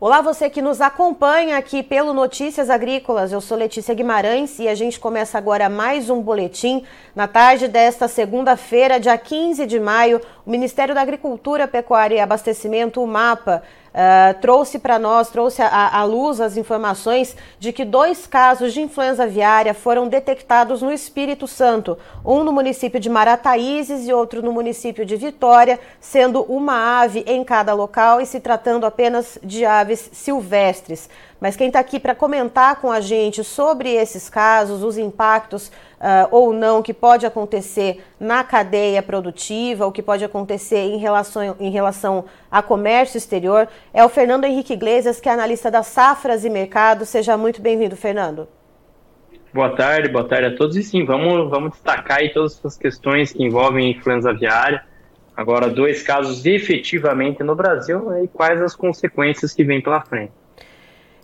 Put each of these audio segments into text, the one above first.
Olá, você que nos acompanha aqui pelo Notícias Agrícolas. Eu sou Letícia Guimarães e a gente começa agora mais um boletim. Na tarde desta segunda-feira, dia 15 de maio, o Ministério da Agricultura, Pecuária e Abastecimento, o MAPA, uh, trouxe para nós, trouxe à luz as informações de que dois casos de influenza aviária foram detectados no Espírito Santo, um no município de Marataízes e outro no município de Vitória, sendo uma ave em cada local e se tratando apenas de aves silvestres. Mas quem está aqui para comentar com a gente sobre esses casos, os impactos uh, ou não que pode acontecer na cadeia produtiva, o que pode acontecer em relação, em relação a comércio exterior, é o Fernando Henrique Iglesias, que é analista das safras e mercado. Seja muito bem-vindo, Fernando. Boa tarde, boa tarde a todos. E sim, vamos, vamos destacar aí todas as questões que envolvem influenza aviária. Agora, dois casos efetivamente no Brasil né, e quais as consequências que vêm pela frente.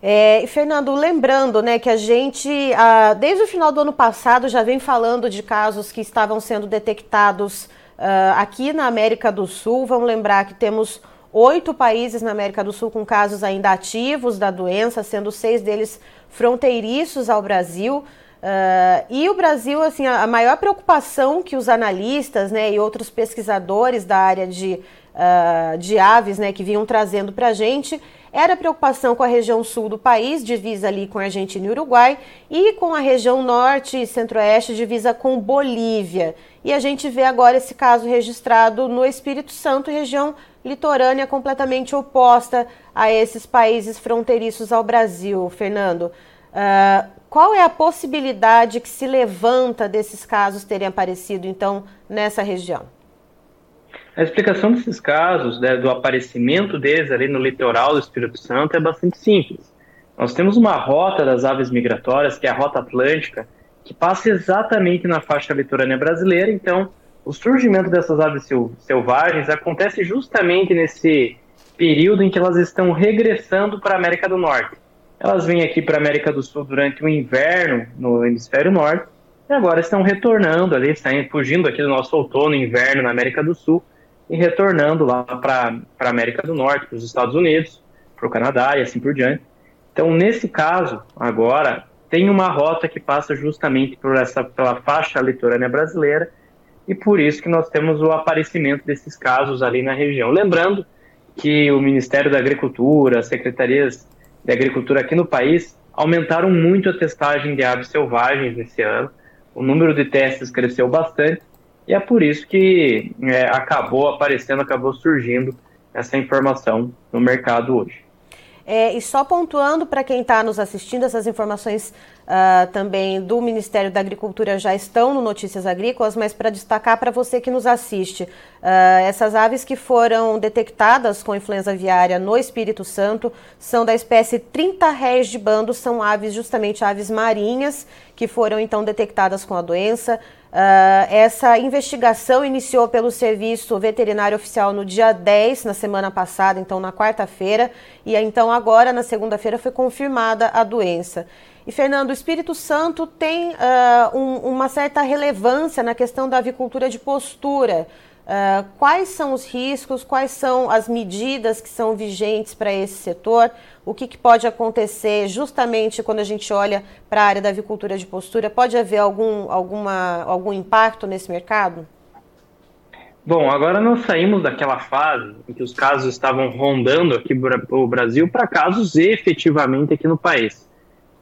É, e Fernando, lembrando né, que a gente, ah, desde o final do ano passado, já vem falando de casos que estavam sendo detectados ah, aqui na América do Sul. Vamos lembrar que temos oito países na América do Sul com casos ainda ativos da doença, sendo seis deles fronteiriços ao Brasil. Uh, e o Brasil, assim, a, maior preocupação que os analistas né, e outros pesquisadores da área de, uh, de aves né, que vinham trazendo para a gente era preocupação com a região sul do país, divisa ali com Argentina e Uruguai, e com a região norte e centro-oeste, divisa com Bolívia. E a gente vê agora esse caso registrado no Espírito Santo, região litorânea completamente oposta a esses países fronteiriços ao Brasil. Fernando, uh, qual é a possibilidade que se levanta desses casos terem aparecido, então, nessa região? A explicação desses casos, né, do aparecimento deles ali no litoral do Espírito Santo, é bastante simples. Nós temos uma rota das aves migratórias, que é a Rota Atlântica, que passa exatamente na faixa litorânea brasileira. Então, o surgimento dessas aves selvagens acontece justamente nesse período em que elas estão regressando para a América do Norte. Elas vêm aqui para a América do Sul durante o inverno no hemisfério norte e agora estão retornando ali, saindo, fugindo aqui do nosso outono e inverno na América do Sul e retornando lá para a América do Norte, para os Estados Unidos, para o Canadá e assim por diante. Então, nesse caso, agora, tem uma rota que passa justamente por essa, pela faixa litorânea brasileira e por isso que nós temos o aparecimento desses casos ali na região. Lembrando que o Ministério da Agricultura, as secretarias de agricultura aqui no país aumentaram muito a testagem de aves selvagens nesse ano. O número de testes cresceu bastante e é por isso que é, acabou aparecendo, acabou surgindo essa informação no mercado hoje. É, e só pontuando para quem está nos assistindo, essas informações uh, também do Ministério da Agricultura já estão no Notícias Agrícolas, mas para destacar para você que nos assiste, uh, essas aves que foram detectadas com influenza aviária no Espírito Santo são da espécie 30 réis de bando, são aves, justamente aves marinhas, que foram então detectadas com a doença. Uh, essa investigação iniciou pelo Serviço Veterinário Oficial no dia 10, na semana passada, então na quarta-feira, e então agora, na segunda-feira, foi confirmada a doença. E, Fernando, o Espírito Santo tem uh, um, uma certa relevância na questão da avicultura de postura. Uh, quais são os riscos, quais são as medidas que são vigentes para esse setor? O que, que, pode acontecer justamente quando a gente olha para a área da avicultura de postura? Pode haver algum, alguma, algum impacto nesse mercado? Bom, agora nós saímos daquela fase em que os casos estavam rondando aqui o Brasil para casos efetivamente aqui no país.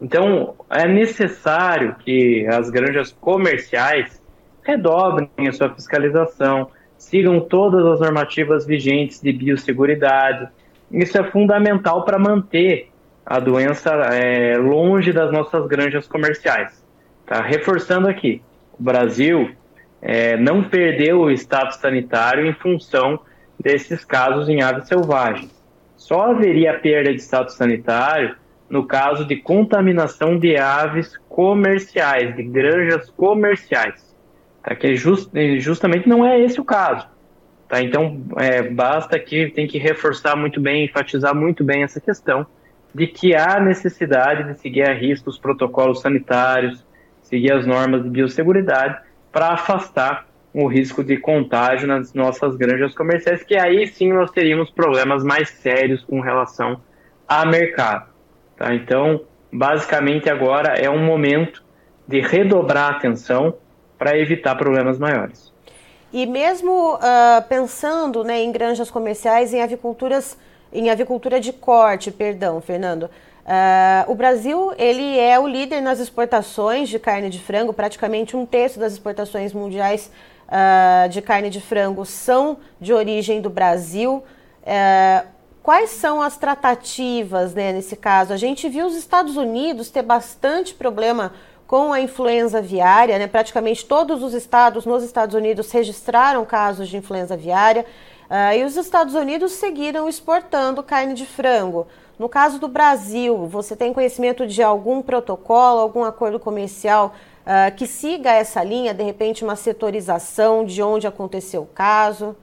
Então, é necessário que as granjas comerciais redobrem a sua fiscalização, sigam todas as normativas vigentes de biosseguridade. Isso é fundamental para manter a doença é, longe das nossas granjas comerciais. Tá? Reforçando aqui, o Brasil é, não perdeu o status sanitário em função desses casos em aves selvagens. Só haveria perda de status sanitário no caso de contaminação de aves comerciais, de granjas comerciais tá? que just, justamente não é esse o caso. Tá? Então, é, basta que tem que reforçar muito bem, enfatizar muito bem essa questão de que há necessidade de seguir a risco os protocolos sanitários, seguir as normas de biosseguridade para afastar o risco de contágio nas nossas granjas comerciais, que aí sim nós teríamos problemas mais sérios com relação a mercado. Tá? Então, basicamente agora é um momento de redobrar a atenção para evitar problemas maiores. E mesmo uh, pensando né, em granjas comerciais, em aviculturas, em avicultura de corte, perdão, Fernando, Uh, o Brasil ele é o líder nas exportações de carne de frango, praticamente um terço das exportações mundiais uh, de carne de frango são de origem do Brasil. Uh, quais são as tratativas né, nesse caso? A gente viu os Estados Unidos ter bastante problema com a influenza aviária, né? praticamente todos os estados nos Estados Unidos registraram casos de influenza aviária e os Estados Unidos seguiram exportando carne de frango. No caso do Brasil, você tem conhecimento de algum protocolo, algum acordo comercial uh, que siga essa linha, de repente uma setorização de onde aconteceu o caso?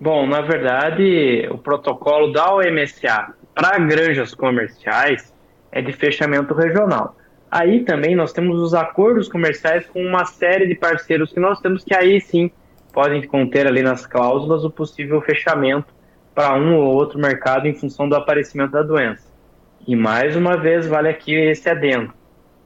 Bom, na verdade, o protocolo da OMSA para granjas comerciais é de fechamento regional. Aí também nós temos os acordos comerciais com uma série de parceiros que nós temos que aí sim podem conter ali nas cláusulas o possível fechamento para um ou outro mercado em função do aparecimento da doença. E mais uma vez vale aqui esse adendo: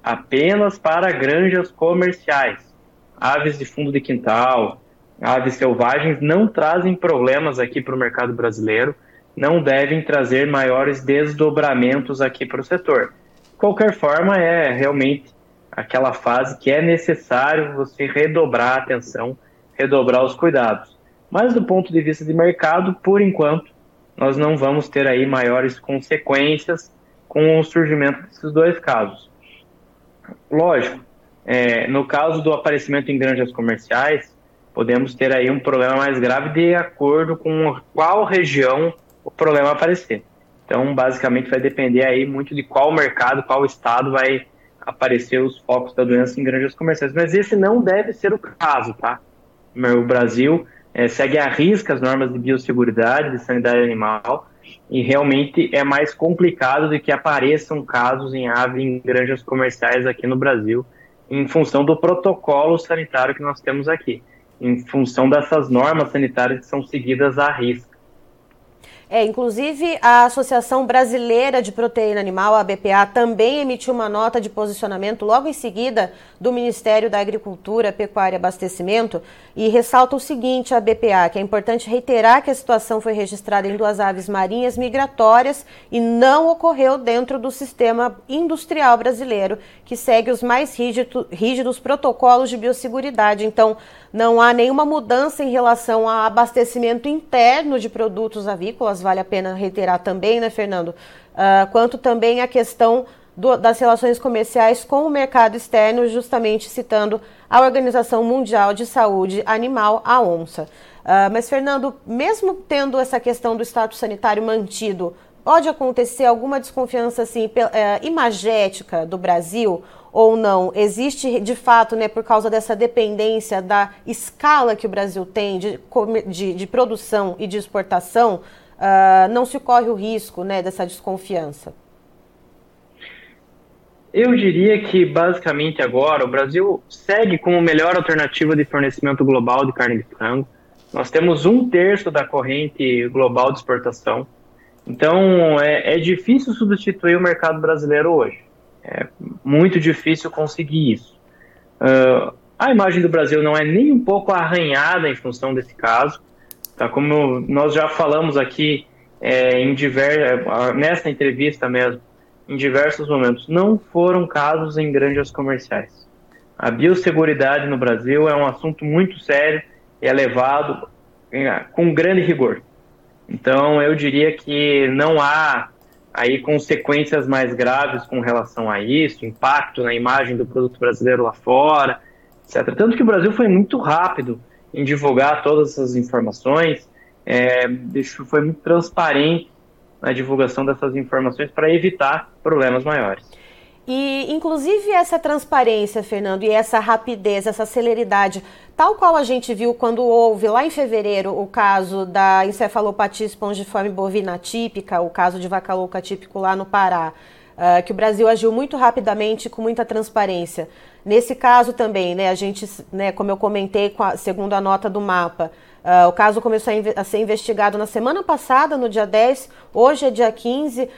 apenas para granjas comerciais. Aves de fundo de quintal, aves selvagens não trazem problemas aqui para o mercado brasileiro, não devem trazer maiores desdobramentos aqui para o setor. De qualquer forma, é realmente aquela fase que é necessário você redobrar a atenção, redobrar os cuidados. Mas do ponto de vista de mercado, por enquanto, nós não vamos ter aí maiores consequências com o surgimento desses dois casos. Lógico, é, no caso do aparecimento em granjas comerciais, podemos ter aí um problema mais grave de acordo com qual região o problema aparecer. Então, basicamente, vai depender aí muito de qual mercado, qual estado vai aparecer os focos da doença em granjas comerciais. Mas esse não deve ser o caso, tá? O Brasil é, segue a risca as normas de biosseguridade, de sanidade animal, e realmente é mais complicado de que apareçam casos em ave em granjas comerciais aqui no Brasil, em função do protocolo sanitário que nós temos aqui, em função dessas normas sanitárias que são seguidas à risca. É, inclusive, a Associação Brasileira de Proteína Animal, a BPA, também emitiu uma nota de posicionamento logo em seguida do Ministério da Agricultura, Pecuária e Abastecimento e ressalta o seguinte: a BPA, que é importante reiterar que a situação foi registrada em duas aves marinhas migratórias e não ocorreu dentro do sistema industrial brasileiro, que segue os mais rígido, rígidos protocolos de biosseguridade. Então, não há nenhuma mudança em relação ao abastecimento interno de produtos avícolas, vale a pena reiterar também, né, Fernando? Uh, quanto também a questão do, das relações comerciais com o mercado externo, justamente citando a Organização Mundial de Saúde Animal, a ONSA. Uh, mas, Fernando, mesmo tendo essa questão do status sanitário mantido, pode acontecer alguma desconfiança assim, uh, imagética do Brasil ou não? Existe de fato, né, por causa dessa dependência da escala que o Brasil tem de, de, de produção e de exportação, uh, não se corre o risco né, dessa desconfiança? Eu diria que basicamente agora o Brasil segue como melhor alternativa de fornecimento global de carne de frango. Nós temos um terço da corrente global de exportação. Então é, é difícil substituir o mercado brasileiro hoje. É muito difícil conseguir isso. Uh, a imagem do Brasil não é nem um pouco arranhada em função desse caso. Tá? Como nós já falamos aqui é, em diver... nessa entrevista mesmo, em diversos momentos, não foram casos em granjas comerciais. A biosseguridade no Brasil é um assunto muito sério e é levado com grande rigor. Então, eu diria que não há aí consequências mais graves com relação a isso, impacto na imagem do produto brasileiro lá fora, etc. Tanto que o Brasil foi muito rápido em divulgar todas essas informações, é, foi muito transparente na divulgação dessas informações para evitar problemas maiores. E, inclusive, essa transparência, Fernando, e essa rapidez, essa celeridade, tal qual a gente viu quando houve lá em fevereiro o caso da encefalopatia espongiforme bovina típica, o caso de vaca louca típico lá no Pará, uh, que o Brasil agiu muito rapidamente, com muita transparência. Nesse caso também, né, a gente, né, como eu comentei, a, segundo a nota do mapa, Uh, o caso começou a, a, ser investigado na semana passada, no dia 10, hoje é dia 15, uh,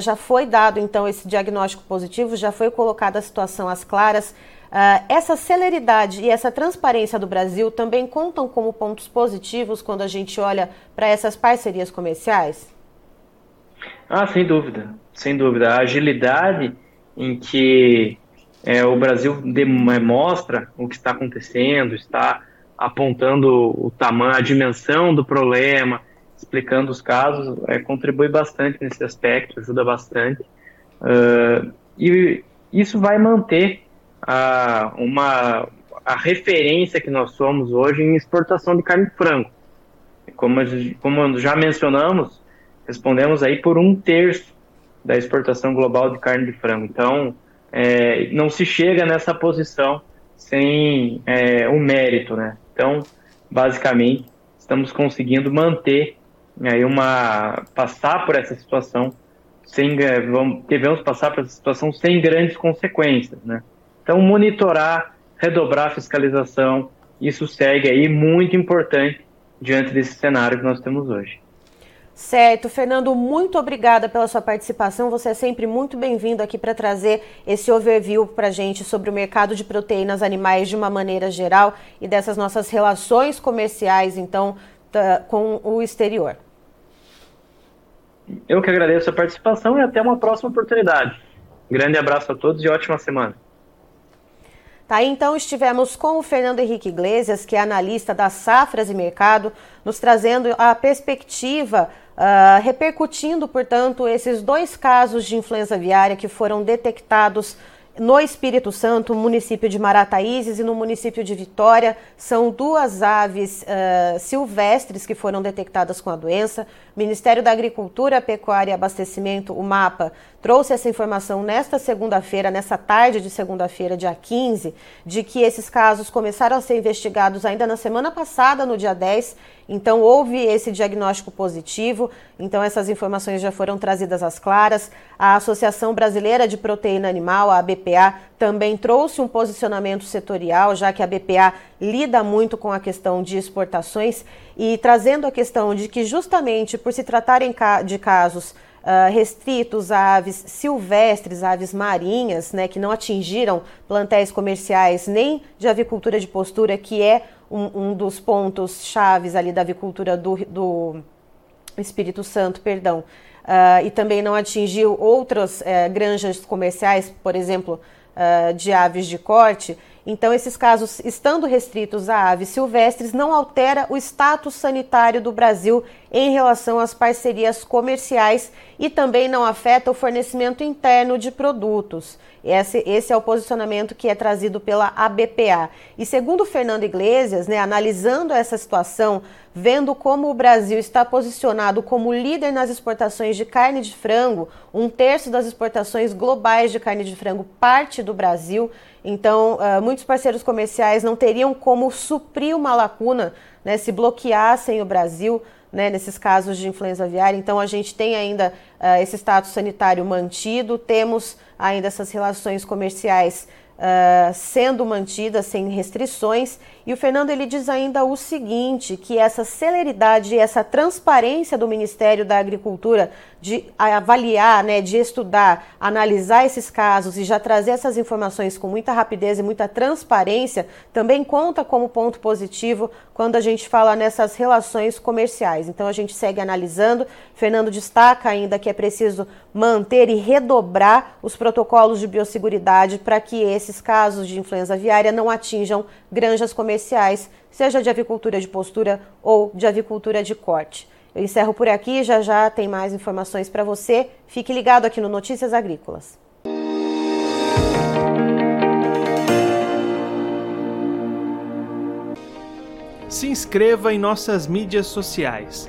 já foi dado então esse diagnóstico positivo, já foi colocada a situação às claras. Uh, essa celeridade e essa transparência do Brasil também contam como pontos positivos quando a gente olha para essas parcerias comerciais? Ah, sem dúvida, sem dúvida. A agilidade em que é, o Brasil demonstra o que está acontecendo, está apontando o tamanho, a dimensão do problema, explicando os casos, é, contribui bastante nesse aspecto, ajuda bastante. Uh, e isso vai manter a, uma, a referência que nós somos hoje em exportação de carne de frango. Como, como já mencionamos, respondemos aí por um terço da exportação global de carne de frango. Então, é, não se chega nessa posição sem é, um mérito, né? Então, basicamente, estamos conseguindo manter aí uma passar por essa situação sem vamos, devemos passar por essa situação sem grandes consequências, né? Então, monitorar, redobrar a fiscalização, isso segue aí muito importante diante desse cenário que nós temos hoje. Certo, Fernando, muito obrigada pela sua participação. Você é sempre muito bem-vindo aqui para trazer esse overview para a gente sobre o mercado de proteínas animais de uma maneira geral e dessas nossas relações comerciais, então, com o exterior. Eu que agradeço a participação e até uma próxima oportunidade. Grande abraço a todos e ótima semana. Tá, então estivemos com o Fernando Henrique Iglesias, que é analista das safras e mercado, nos trazendo a perspectiva, uh, repercutindo, portanto, esses dois casos de influenza aviária que foram detectados no Espírito Santo, município de Marataízes e no município de Vitória, são duas aves uh, silvestres que foram detectadas com a doença. O Ministério da Agricultura, Pecuária e Abastecimento, o MAPA, trouxe essa informação nesta segunda-feira, nessa tarde de segunda-feira, dia 15, de que esses casos começaram a ser investigados ainda na semana passada, no dia 10. Então, houve esse diagnóstico positivo. Então, essas informações já foram trazidas às claras. A Associação Brasileira de Proteína Animal, a BPA, também trouxe um posicionamento setorial, já que a BPA lida muito com a questão de exportações e trazendo a questão de que, justamente por se tratarem de casos Uh, restritos a aves silvestres, aves marinhas, né, que não atingiram plantéis comerciais nem de avicultura de postura, que é um, um dos pontos chaves ali da avicultura do, do Espírito Santo, perdão, uh, e também não atingiu outras uh, granjas comerciais, por exemplo, uh, de aves de corte. Então, esses casos, estando restritos a aves silvestres, não altera o status sanitário do Brasil em relação às parcerias comerciais e também não afeta o fornecimento interno de produtos. Esse, esse, é o posicionamento que é trazido pela ABPA. E segundo Fernando Iglesias, né, analisando essa situação, vendo como o Brasil está posicionado como líder nas exportações de carne de frango, um terço das exportações globais de carne de frango parte do Brasil. Então, uh, muitos parceiros comerciais não teriam como suprir uma lacuna né, se bloqueassem o Brasil né, nesses casos de influenza aviária. Então, a gente tem ainda uh, esse status sanitário mantido, temos ainda essas relações comerciais uh, sendo mantidas sem restrições. E o Fernando ele diz ainda o seguinte, que essa celeridade e essa transparência do Ministério da Agricultura de avaliar, né, de estudar, analisar esses casos e já trazer essas informações com muita rapidez e muita transparência, também conta como ponto positivo quando a gente fala nessas relações comerciais. Então a gente segue analisando. Fernando destaca ainda que é preciso manter e redobrar os protocolos de biosseguridade para que esses casos de influenza aviária não atinjam granjas comerciais, seja de avicultura de postura ou de avicultura de corte. Eu encerro por aqui, já já tem mais informações para você. Fique ligado aqui no Notícias Agrícolas. Se inscreva em nossas mídias sociais.